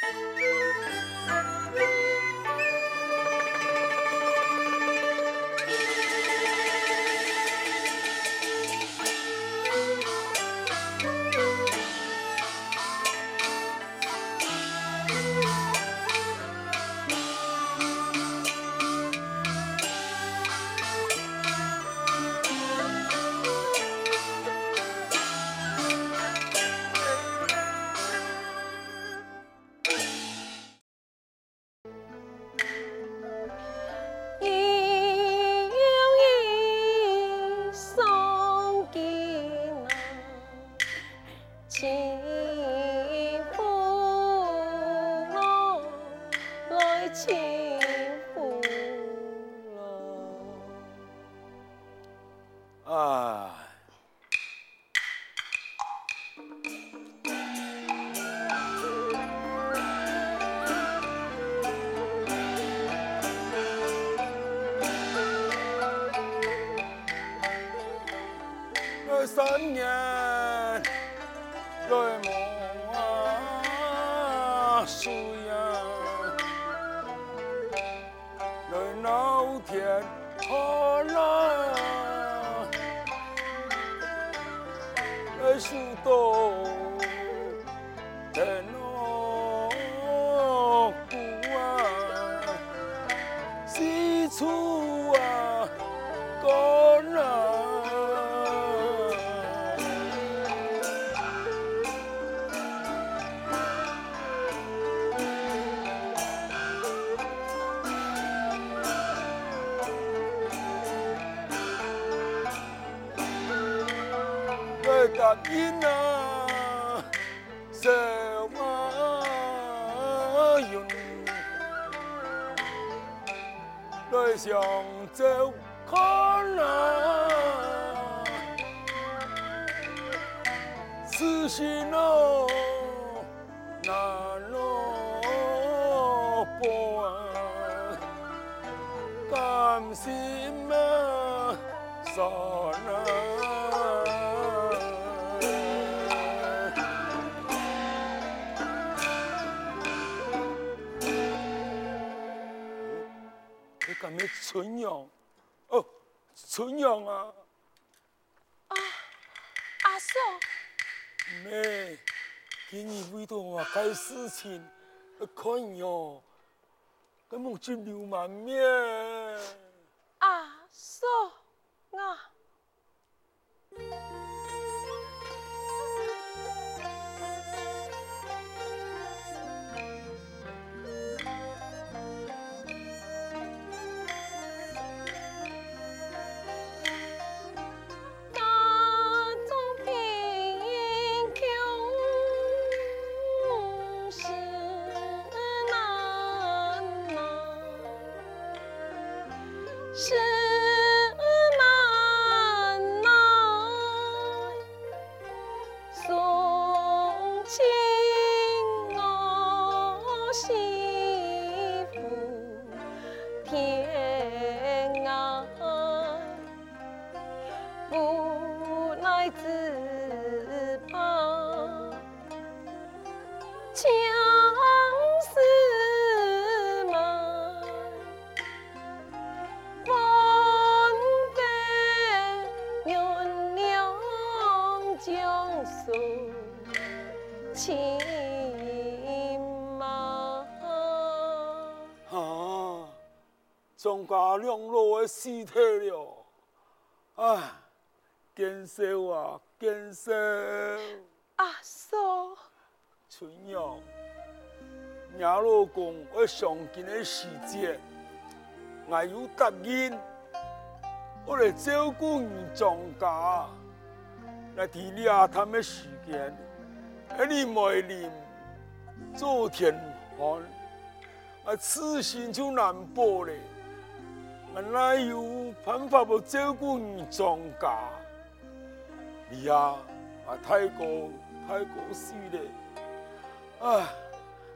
三 春阳，哦，春阳啊！啊，阿嫂，妹，今日为着我该事情，看样，跟母亲留满面。阿嫂，啊。张家两老的尸体了，唉，见笑啊，见笑！阿嫂，春阳，你老公我上京的时节，我有答应，我来照顾你张家，来体谅下他们的时间，而你没临做天皇，啊，此心就难保了。我哪有办法不照顾你张家？你呀，啊太过太过死了，啊，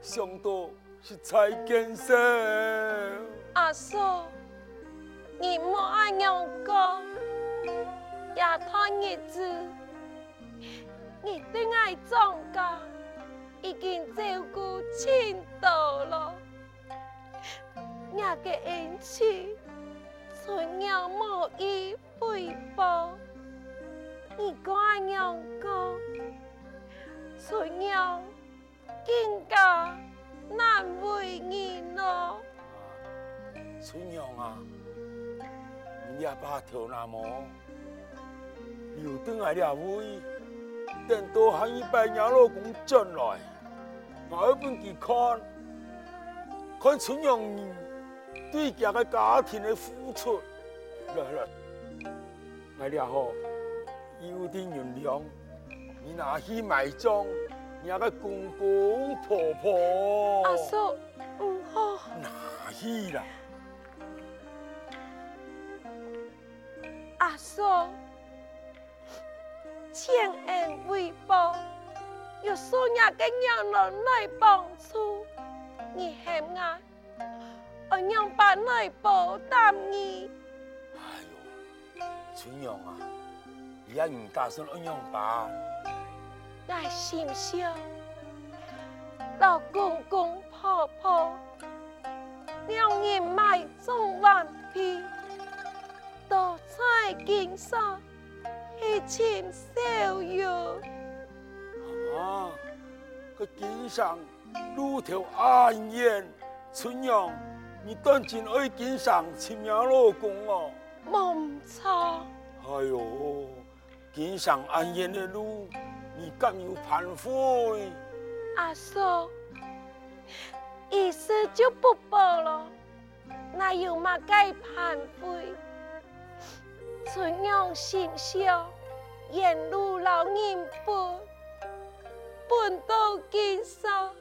想到是再见色。阿嫂，你莫爱样讲，也太日子，你最爱庄家，已经照顾青岛了，那个恩赐，春娘无以回报。你乖娘讲，春娘更加难为你咯。春娘啊，你也把头那么有等来了位，等到喊一百娘老公进来，我要本去看，看春娘对这个家庭的付出，来来，来了吼。有点原谅，你拿去埋葬你那个公公婆婆。阿叔，唔好。拿去啦。阿叔，千恩万报，有所有的人来帮助，你还爱，我娘把来报答你。哎呦，春阳啊！你也唔打算安样办？来心想，老公公婆婆，两人埋葬完毕，都在经上一起逍遥。啊，个金上路头安然，春阳，你当真爱经上亲命老公哦？冇错。哎呦！经上安然的路，你敢有反悔？阿叔，意思就不报了，那有嘛该反悔？春娘心笑，沿路老人伴，伴到经上，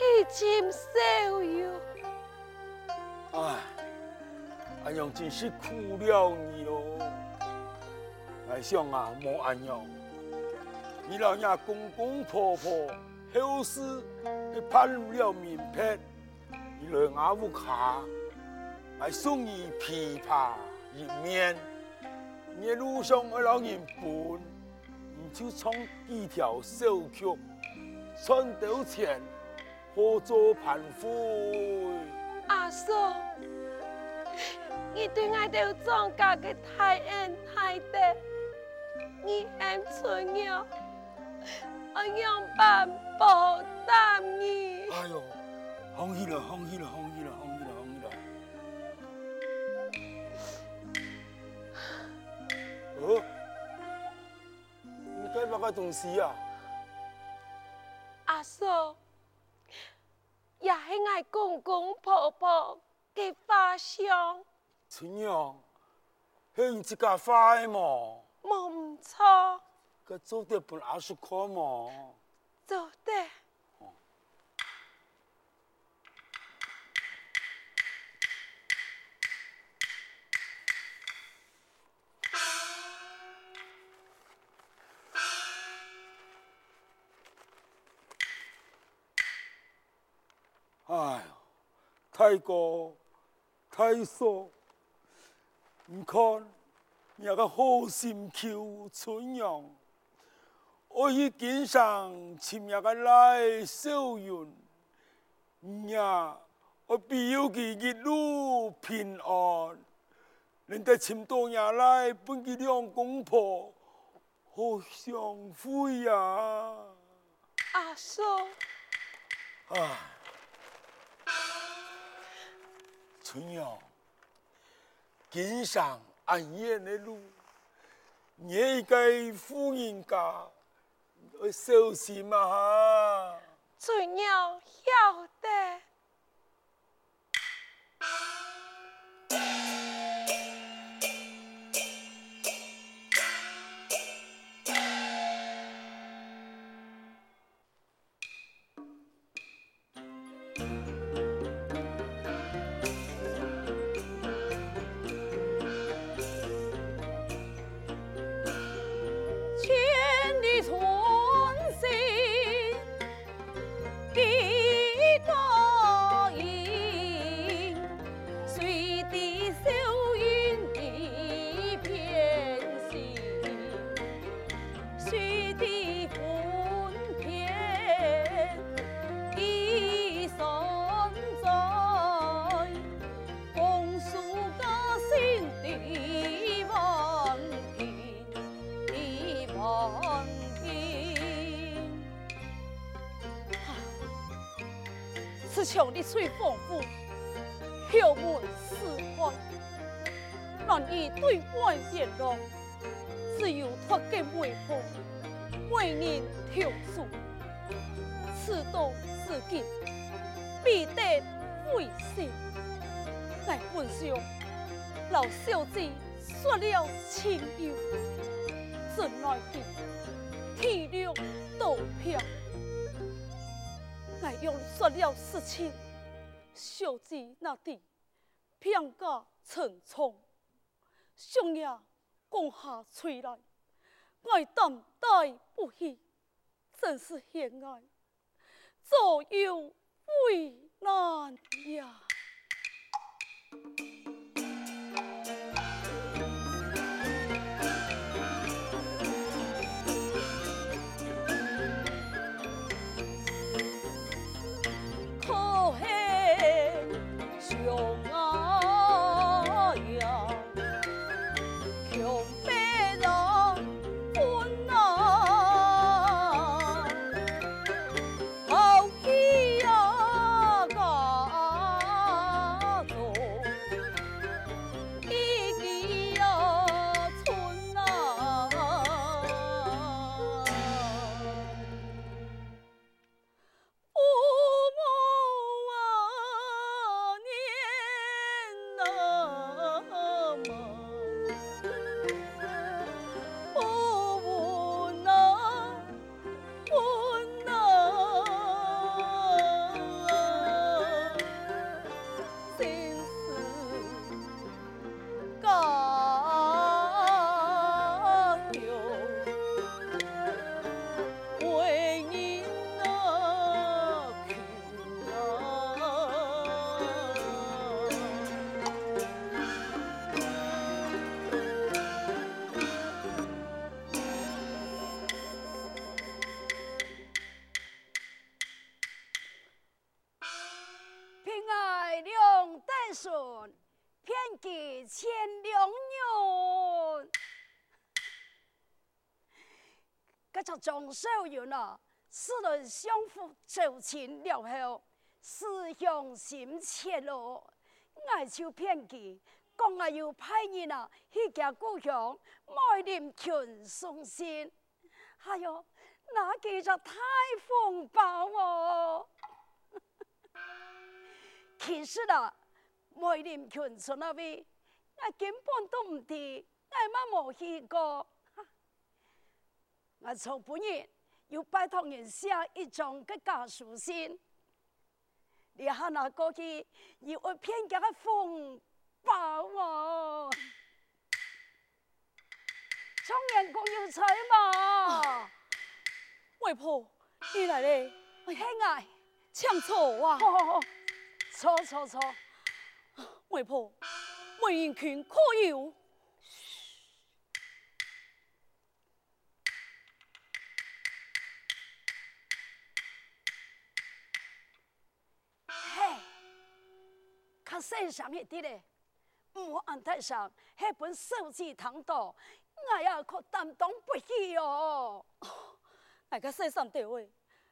一情逍遥。唉，阿娘真是苦了你喽。来想啊，莫安样，你老人家公公婆婆后事，你盼不了明白，你来阿屋卡，来送你琵琶一面，你路上我老人伴，你就唱几条小曲，赚到钱，好做盘夫。阿叔，你对我都装假的太恩太德。你很重要，我用办报答你。哎呦，放弃了，放弃了，放弃了，放弃了，放弃了。哦，你干嘛个东西啊？阿嫂，也是我公公婆婆嘅花香。春阳，是你自家花的吗？冇错，个做得本来是可嘛，做的。哎呀，太高，太瘦，你看。那个好心求春阳，我去经上寻那个来小云，呀，我必有佢一路平安。人哋寻到 nhà 来，本佢两公婆好相会呀。阿叔，啊，春阳，今上。暗夜的路，你该夫人家要小心嘛哈。春娘晓得。为人调书。此道至今，必得回信。乃本相老小姐说了情由，怎奈的体谅道漂。乃用说了实情，小姐那地偏家沉重，兄也拱下垂来，爱担待不起，真是险爱，左右为难呀。张少云啊，四人相互走亲了后，思乡心切咯。爱就偏激，讲啊要派人啊去家故乡买点群送信。还有那几只太风暴哦。其实啊，买点群从那边，我根本都唔知，我冇去过。我从本人要拜托人写一张个家书信，你喊那过去要我偏家嘅风暴哦，청年公有财嘛？外婆，你来嘞？兄弟，抢错啊！错错错！外婆，没人权可有？世上一啲咧，唔好安太上，那本手机糖多，我也可担当不起哦。大 家世上地位，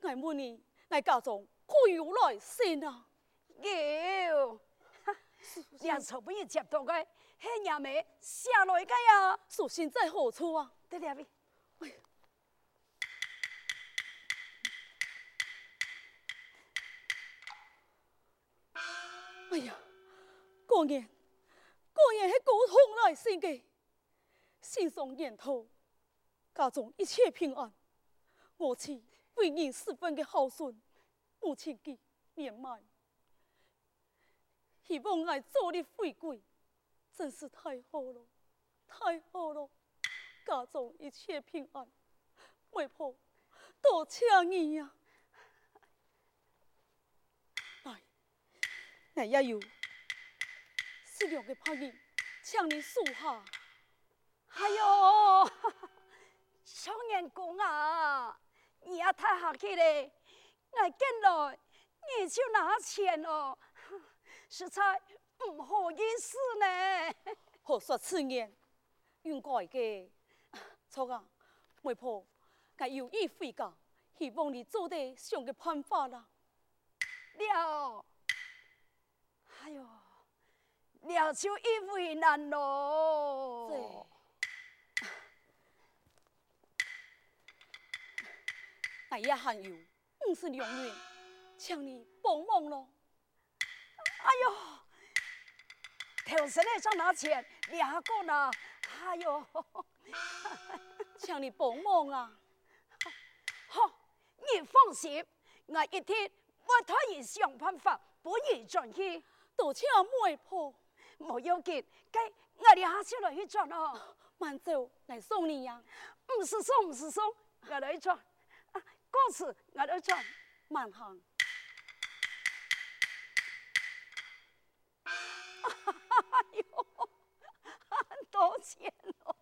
我问你，我家中可有来信啊？有，两处不要接到个，黑伢妹下来个呀？书信在何处啊？在那边。哎呀！果然，果然系沟通来信嘅，信上念头，家中一切平安。我妻为人十分的孝顺，母亲嘅年迈，希望我早日回归，真是太好了，太好了。家中一切平安，外婆多谢你呀！来，来也有。这两个朋友，请你数下。哎呦，少年公啊，你也太客气了。我见来你就拿钱哦，实在不好意思呢。何说此言？应该的。错啊，媒婆，我有意回家，希望你做得上个办法啦。了，哎呦，了就一为难咯。哎呀，还有五十两元，请你帮忙咯。哎呦，头先那张拿钱，两个呢？哎呦，请你帮忙啊！好，你放心，我一定我特意想办法不你转去。多谢媒婆，冇要紧，该我哋下次来去转哦。慢走，来送你呀。不是送，不是送，我来转。啊，过次我来转，慢行。哎呦，很多钱哦。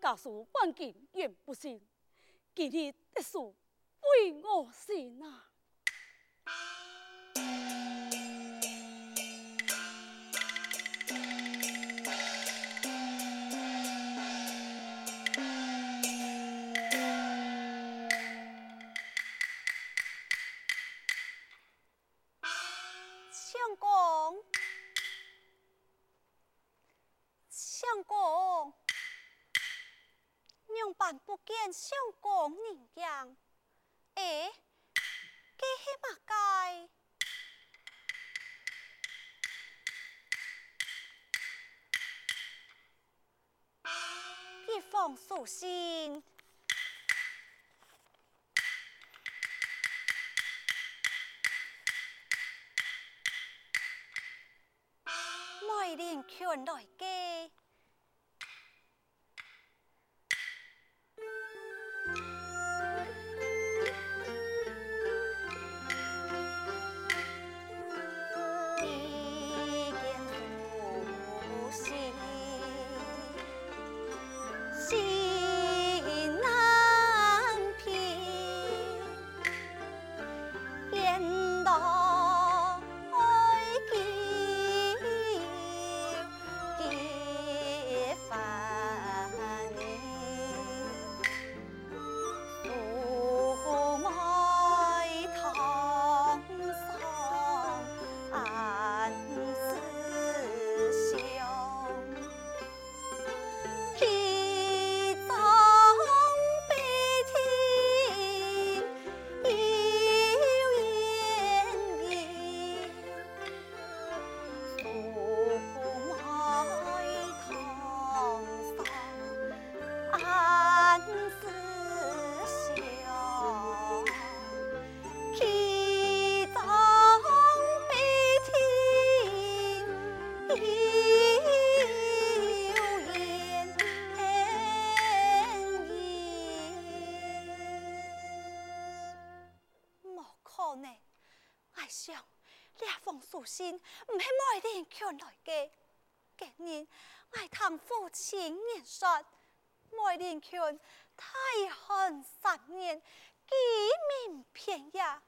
假使半斤也不行，今天的事为我行啊！一封书信，梅林劝来给。心唔系梅林劝来嘅，今年我堂父亲年说，梅林劝太寒十年，几名偏呀。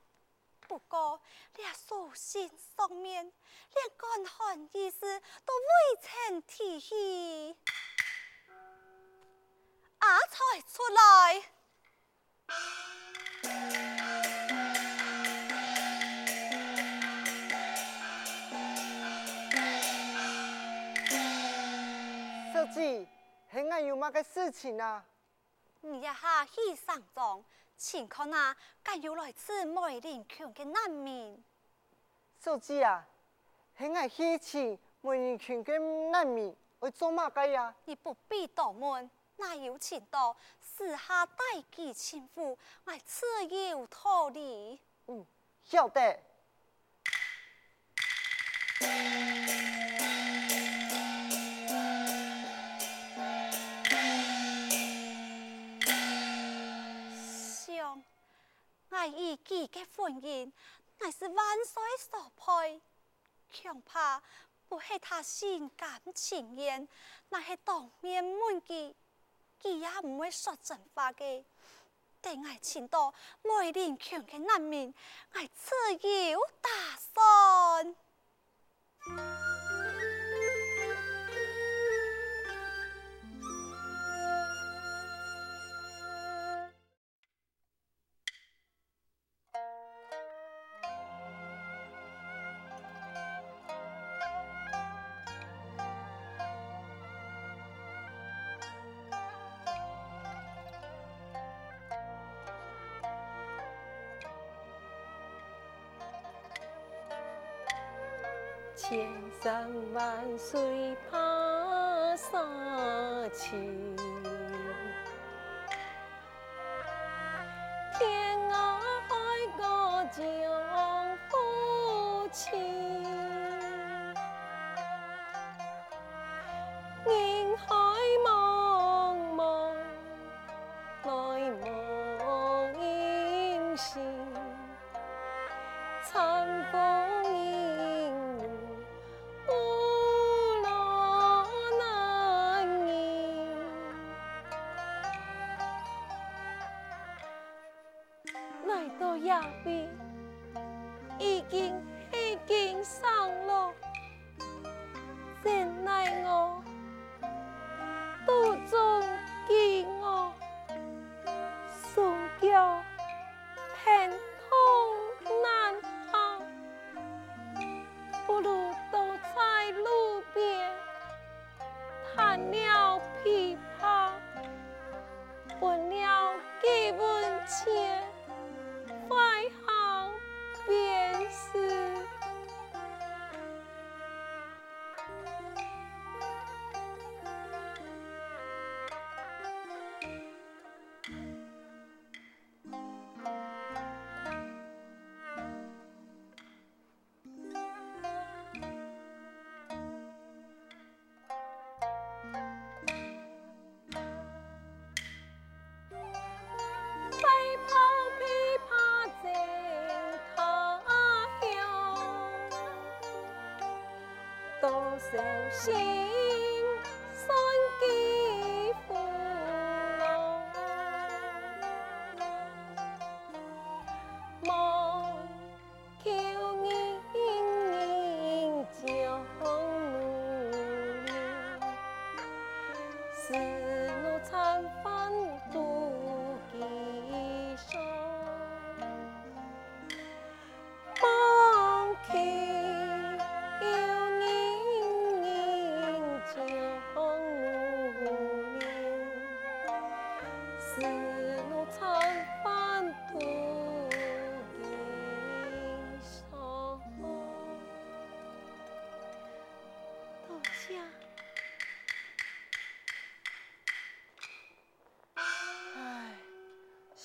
不过，连书信上面连干旱意思都未曾提起，阿才出来。是，现在有嘛个事情啊？你一下去上庄，请看那敢有来自梅林群的难民。小子啊，现在去请梅林群的难民会做嘛个呀？你不必多问，那有请到私下代寄亲赴，我自有道理。嗯，晓得。爱意己的婚姻乃是万岁所配，恐怕不系他心甘情愿，乃系当面问佢，佢也唔会说真话嘅。等爱请到梅林劝嘅难民，爱自有打算。千山万水怕啥去。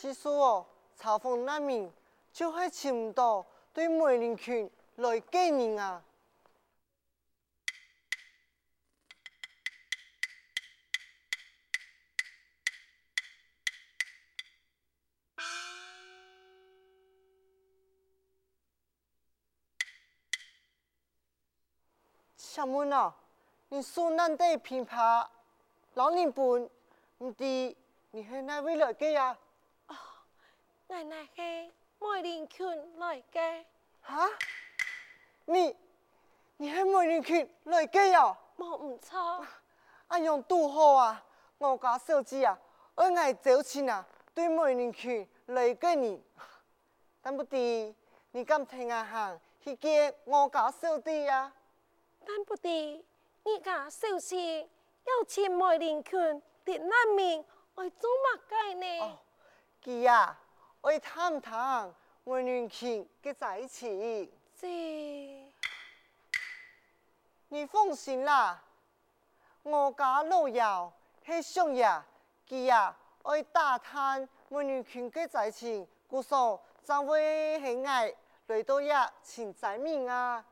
其实哦，嘲讽难民就会请到对梅林群来见人啊。小妹啊，你说难得琵琶，老人本唔知你系哪位来嘅呀？奶奶是梅林群来嘅。哈？你你系梅林群来嘅呀？冇唔错。阿用拄好啊！我家小姐啊，爱爱走亲啊，对梅林群来嘅你。但不知你敢听啊行去见我家小弟啊？但不知你家小姐要请梅林群的难民爱做乜嘅呢？哦，佢呀。我探探，我年轻嘅在一起。是，你放心啦，我家老幺系上爷，佢呀爱打探我年轻嘅在一起，故说怎会系爱来到呀请在面啊？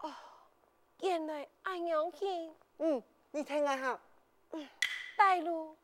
哦，原来爱娘亲。嗯，你听下哈。嗯，带路。